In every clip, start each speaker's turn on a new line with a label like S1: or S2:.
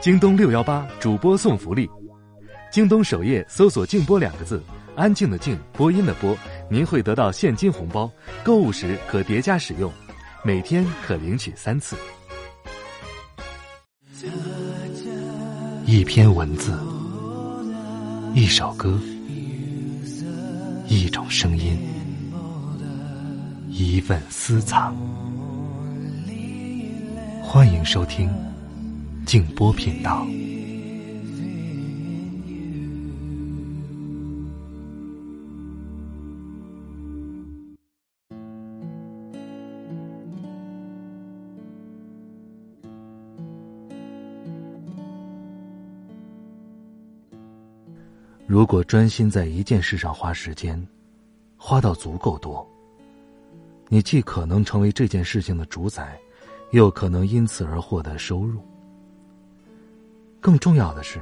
S1: 京东六幺八主播送福利，京东首页搜索“静波”两个字，安静的静，播音的播，您会得到现金红包，购物时可叠加使用，每天可领取三次。
S2: 一篇文字，一首歌，一种声音，一份私藏。欢迎收听静波频道。如果专心在一件事上花时间，花到足够多，你既可能成为这件事情的主宰。又可能因此而获得收入。更重要的是，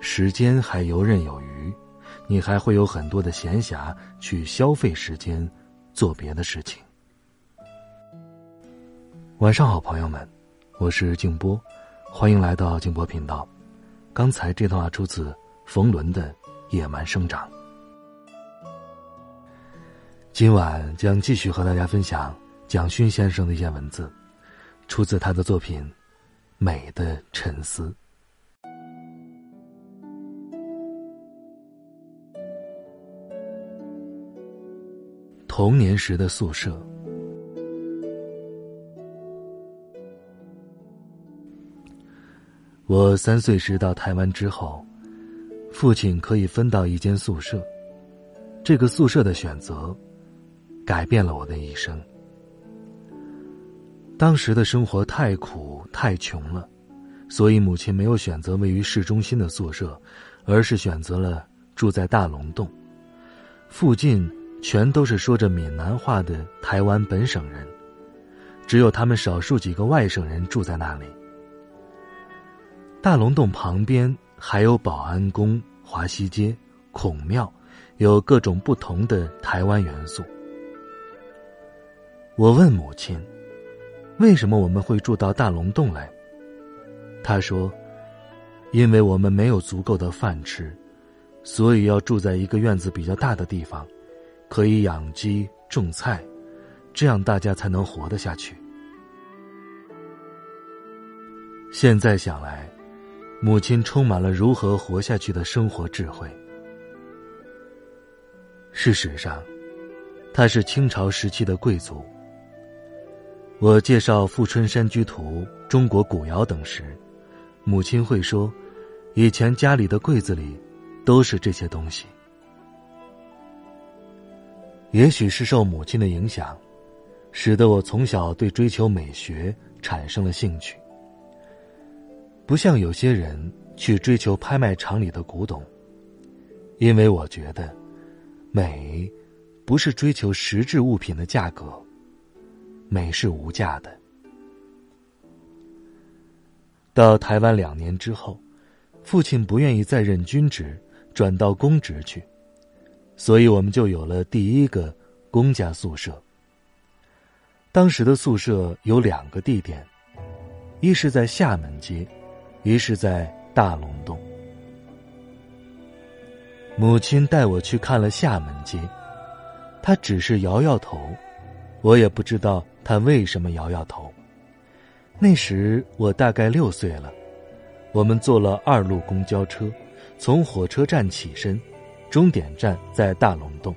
S2: 时间还游刃有余，你还会有很多的闲暇去消费时间，做别的事情。晚上好，朋友们，我是静波，欢迎来到静波频道。刚才这段话出自冯仑的《野蛮生长》。今晚将继续和大家分享蒋勋先生的一些文字。出自他的作品《美的沉思》。童年时的宿舍，我三岁时到台湾之后，父亲可以分到一间宿舍，这个宿舍的选择，改变了我的一生。当时的生活太苦太穷了，所以母亲没有选择位于市中心的宿舍，而是选择了住在大龙洞。附近全都是说着闽南话的台湾本省人，只有他们少数几个外省人住在那里。大龙洞旁边还有保安宫、华西街、孔庙，有各种不同的台湾元素。我问母亲。为什么我们会住到大龙洞来？他说：“因为我们没有足够的饭吃，所以要住在一个院子比较大的地方，可以养鸡种菜，这样大家才能活得下去。”现在想来，母亲充满了如何活下去的生活智慧。事实上，他是清朝时期的贵族。我介绍《富春山居图》《中国古窑》等时，母亲会说：“以前家里的柜子里都是这些东西。”也许是受母亲的影响，使得我从小对追求美学产生了兴趣。不像有些人去追求拍卖场里的古董，因为我觉得，美不是追求实质物品的价格。美是无价的。到台湾两年之后，父亲不愿意再任军职，转到公职去，所以我们就有了第一个公家宿舍。当时的宿舍有两个地点，一是在厦门街，一是在大龙洞。母亲带我去看了厦门街，她只是摇摇头，我也不知道。她为什么摇摇头？那时我大概六岁了，我们坐了二路公交车，从火车站起身，终点站在大龙洞，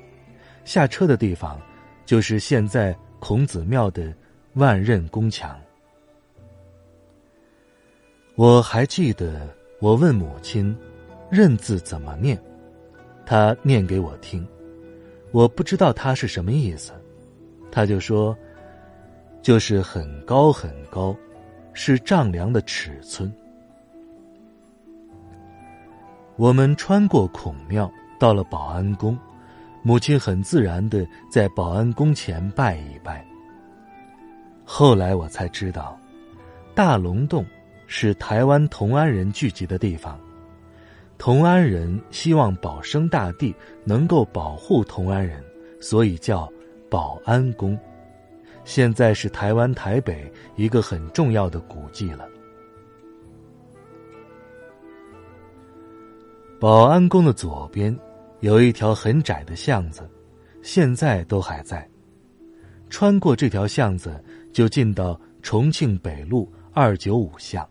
S2: 下车的地方就是现在孔子庙的万仞宫墙。我还记得，我问母亲“仞”字怎么念，她念给我听，我不知道他是什么意思，他就说。就是很高很高，是丈量的尺寸。我们穿过孔庙，到了保安宫，母亲很自然的在保安宫前拜一拜。后来我才知道，大龙洞是台湾同安人聚集的地方，同安人希望保生大帝能够保护同安人，所以叫保安宫。现在是台湾台北一个很重要的古迹了。保安宫的左边有一条很窄的巷子，现在都还在。穿过这条巷子，就进到重庆北路二九五巷。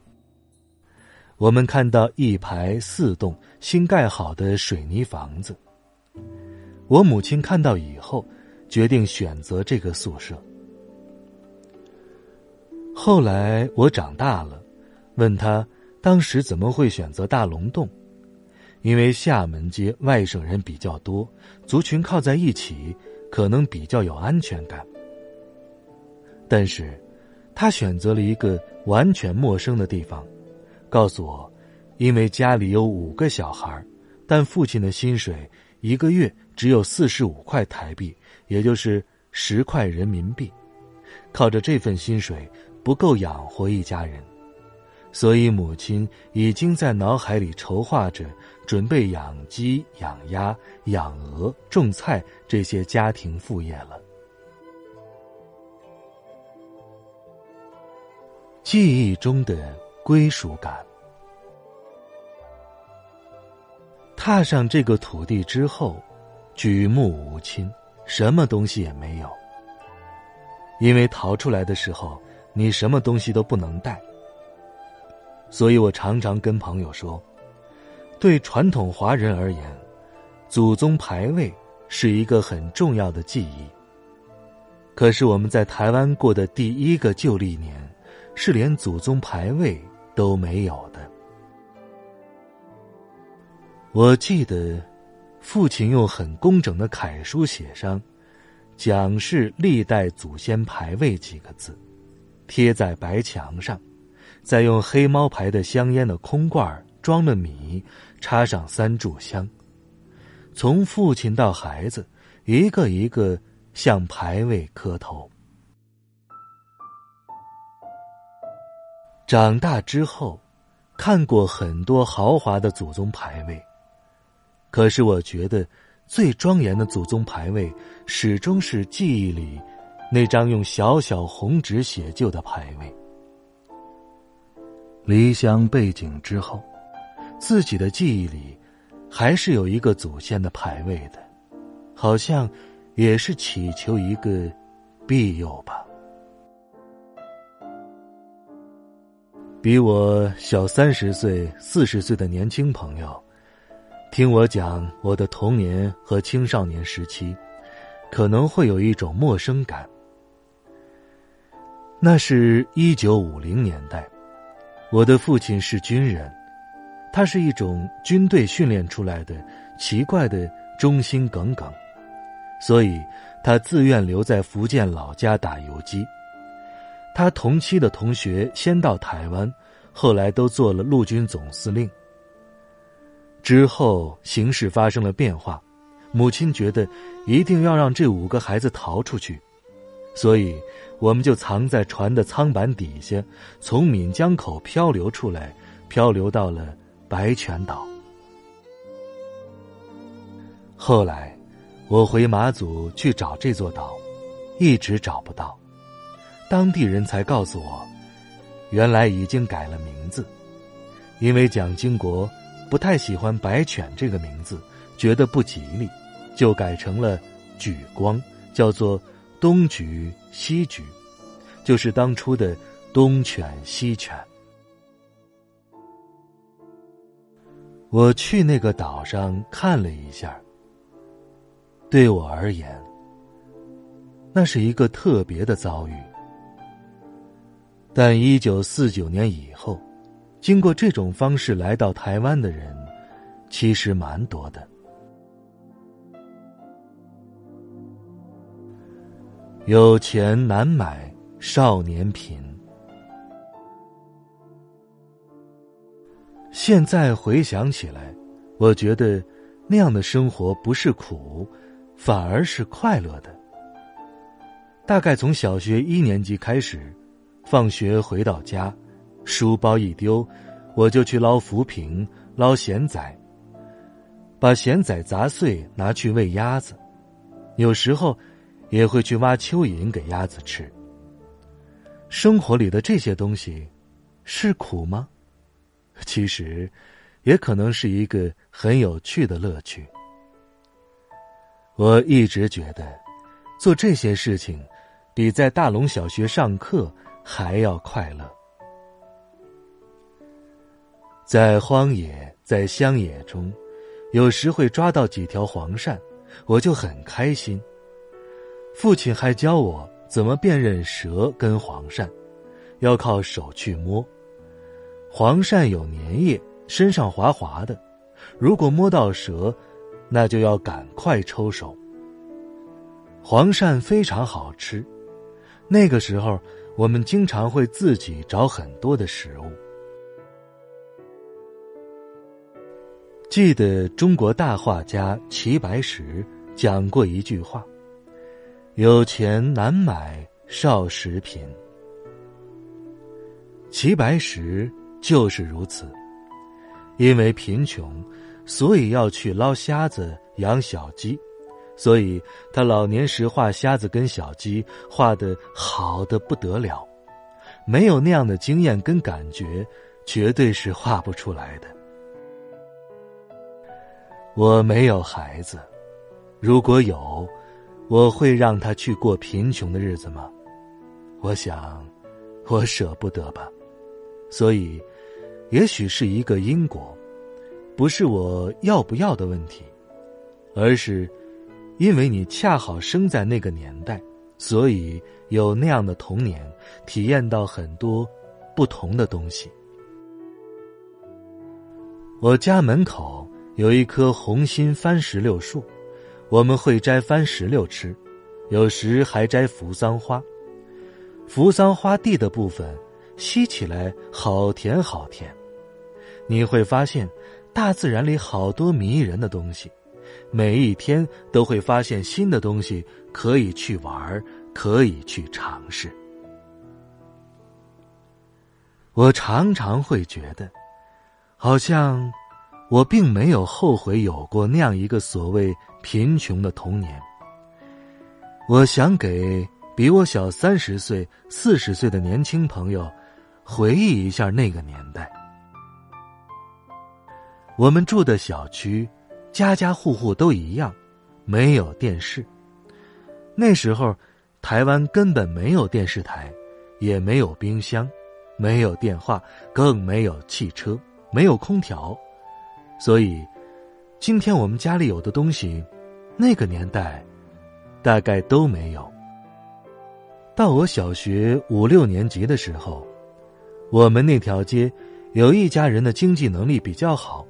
S2: 我们看到一排四栋新盖好的水泥房子。我母亲看到以后，决定选择这个宿舍。后来我长大了，问他当时怎么会选择大龙洞，因为厦门街外省人比较多，族群靠在一起，可能比较有安全感。但是，他选择了一个完全陌生的地方，告诉我，因为家里有五个小孩，但父亲的薪水一个月只有四十五块台币，也就是十块人民币，靠着这份薪水不够养活一家人，所以母亲已经在脑海里筹划着准备养鸡、养鸭、养鹅、种菜这些家庭副业了。记忆中的归属感。踏上这个土地之后，举目无亲，什么东西也没有。因为逃出来的时候，你什么东西都不能带。所以我常常跟朋友说，对传统华人而言，祖宗牌位是一个很重要的记忆。可是我们在台湾过的第一个旧历年。是连祖宗牌位都没有的。我记得，父亲用很工整的楷书写上“蒋氏历代祖先牌位”几个字，贴在白墙上，再用黑猫牌的香烟的空罐装了米，插上三炷香，从父亲到孩子，一个一个向牌位磕头。长大之后，看过很多豪华的祖宗牌位，可是我觉得最庄严的祖宗牌位，始终是记忆里那张用小小红纸写就的牌位。离乡背井之后，自己的记忆里，还是有一个祖先的牌位的，好像也是祈求一个庇佑吧。比我小三十岁、四十岁的年轻朋友，听我讲我的童年和青少年时期，可能会有一种陌生感。那是一九五零年代，我的父亲是军人，他是一种军队训练出来的奇怪的忠心耿耿，所以他自愿留在福建老家打游击。他同期的同学先到台湾，后来都做了陆军总司令。之后形势发生了变化，母亲觉得一定要让这五个孩子逃出去，所以我们就藏在船的舱板底下，从闽江口漂流出来，漂流到了白泉岛。后来，我回马祖去找这座岛，一直找不到。当地人才告诉我，原来已经改了名字，因为蒋经国不太喜欢“白犬”这个名字，觉得不吉利，就改成了“举光”，叫做“东举西举”，就是当初的“东犬西犬”。我去那个岛上看了一下，对我而言，那是一个特别的遭遇。但一九四九年以后，经过这种方式来到台湾的人，其实蛮多的。有钱难买少年贫。现在回想起来，我觉得那样的生活不是苦，反而是快乐的。大概从小学一年级开始。放学回到家，书包一丢，我就去捞浮萍、捞咸仔，把咸仔砸碎拿去喂鸭子，有时候也会去挖蚯蚓给鸭子吃。生活里的这些东西，是苦吗？其实，也可能是一个很有趣的乐趣。我一直觉得，做这些事情，比在大龙小学上课还要快乐。在荒野，在乡野中，有时会抓到几条黄鳝，我就很开心。父亲还教我怎么辨认蛇跟黄鳝，要靠手去摸。黄鳝有粘液，身上滑滑的，如果摸到蛇，那就要赶快抽手。黄鳝非常好吃，那个时候我们经常会自己找很多的食物。记得中国大画家齐白石讲过一句话：“有钱难买少时贫。”齐白石就是如此，因为贫穷，所以要去捞虾子养小鸡，所以他老年时画虾子跟小鸡画的好的不得了，没有那样的经验跟感觉，绝对是画不出来的。我没有孩子，如果有，我会让他去过贫穷的日子吗？我想，我舍不得吧。所以，也许是一个因果，不是我要不要的问题，而是因为你恰好生在那个年代，所以有那样的童年，体验到很多不同的东西。我家门口。有一棵红心番石榴树，我们会摘番石榴吃，有时还摘扶桑花。扶桑花蒂的部分吸起来好甜好甜。你会发现，大自然里好多迷人的东西，每一天都会发现新的东西可以去玩，可以去尝试。我常常会觉得，好像。我并没有后悔有过那样一个所谓贫穷的童年。我想给比我小三十岁、四十岁的年轻朋友回忆一下那个年代。我们住的小区，家家户户都一样，没有电视。那时候，台湾根本没有电视台，也没有冰箱，没有电话，更没有汽车，没有空调。所以，今天我们家里有的东西，那个年代大概都没有。到我小学五六年级的时候，我们那条街有一家人的经济能力比较好，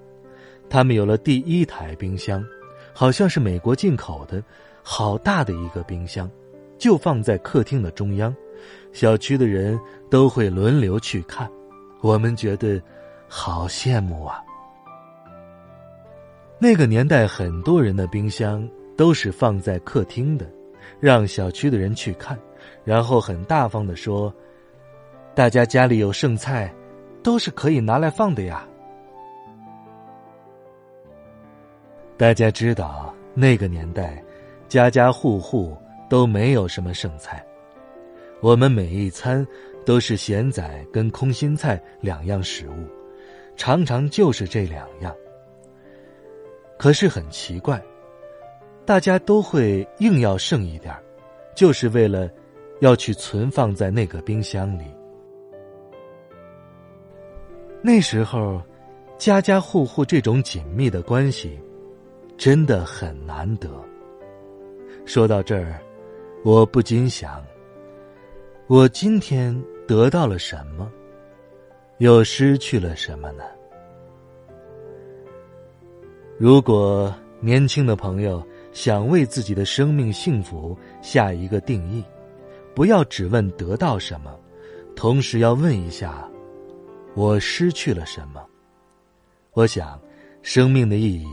S2: 他们有了第一台冰箱，好像是美国进口的，好大的一个冰箱，就放在客厅的中央，小区的人都会轮流去看，我们觉得好羡慕啊。那个年代，很多人的冰箱都是放在客厅的，让小区的人去看，然后很大方的说：“大家家里有剩菜，都是可以拿来放的呀。”大家知道，那个年代，家家户户都没有什么剩菜，我们每一餐都是咸仔跟空心菜两样食物，常常就是这两样。可是很奇怪，大家都会硬要剩一点就是为了要去存放在那个冰箱里。那时候，家家户户这种紧密的关系，真的很难得。说到这儿，我不禁想：我今天得到了什么，又失去了什么呢？如果年轻的朋友想为自己的生命幸福下一个定义，不要只问得到什么，同时要问一下：我失去了什么？我想，生命的意义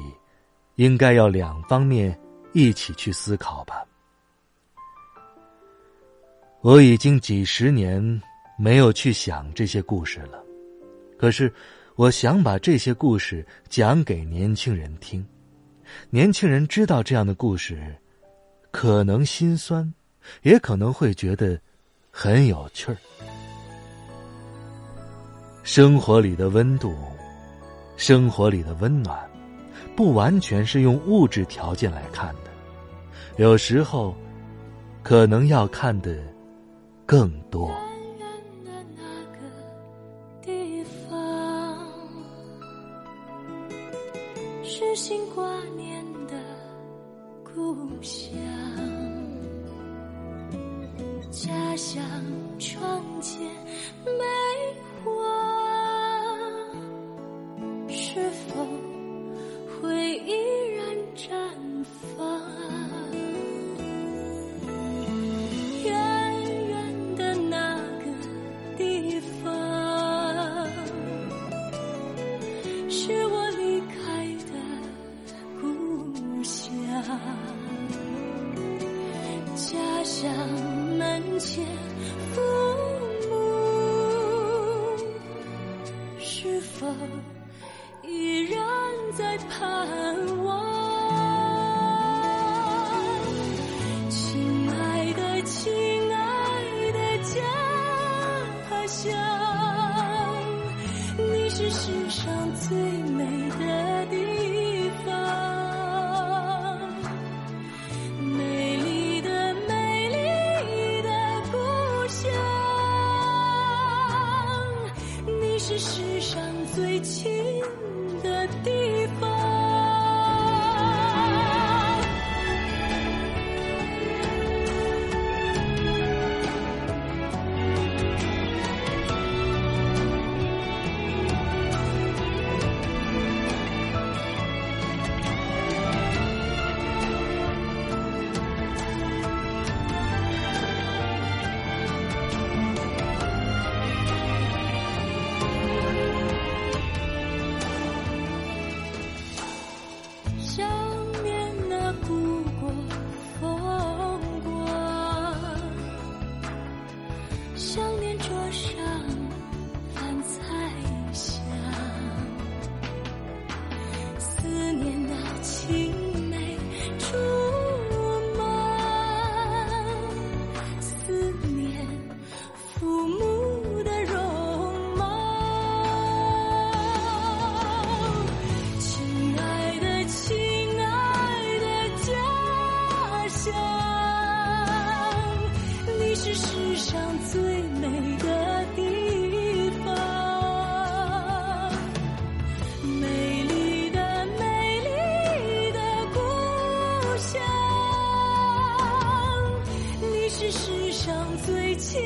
S2: 应该要两方面一起去思考吧。我已经几十年没有去想这些故事了，可是。我想把这些故事讲给年轻人听。年轻人知道这样的故事可能心酸也可能会觉得很有趣儿。生活里的温度
S3: 生活里的温暖不完全是用物质条件来看的。有时候可能要看的更多。
S4: 是世上最亲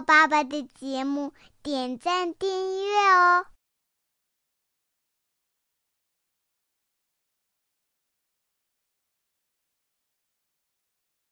S5: 爸爸的节目点赞订阅哦。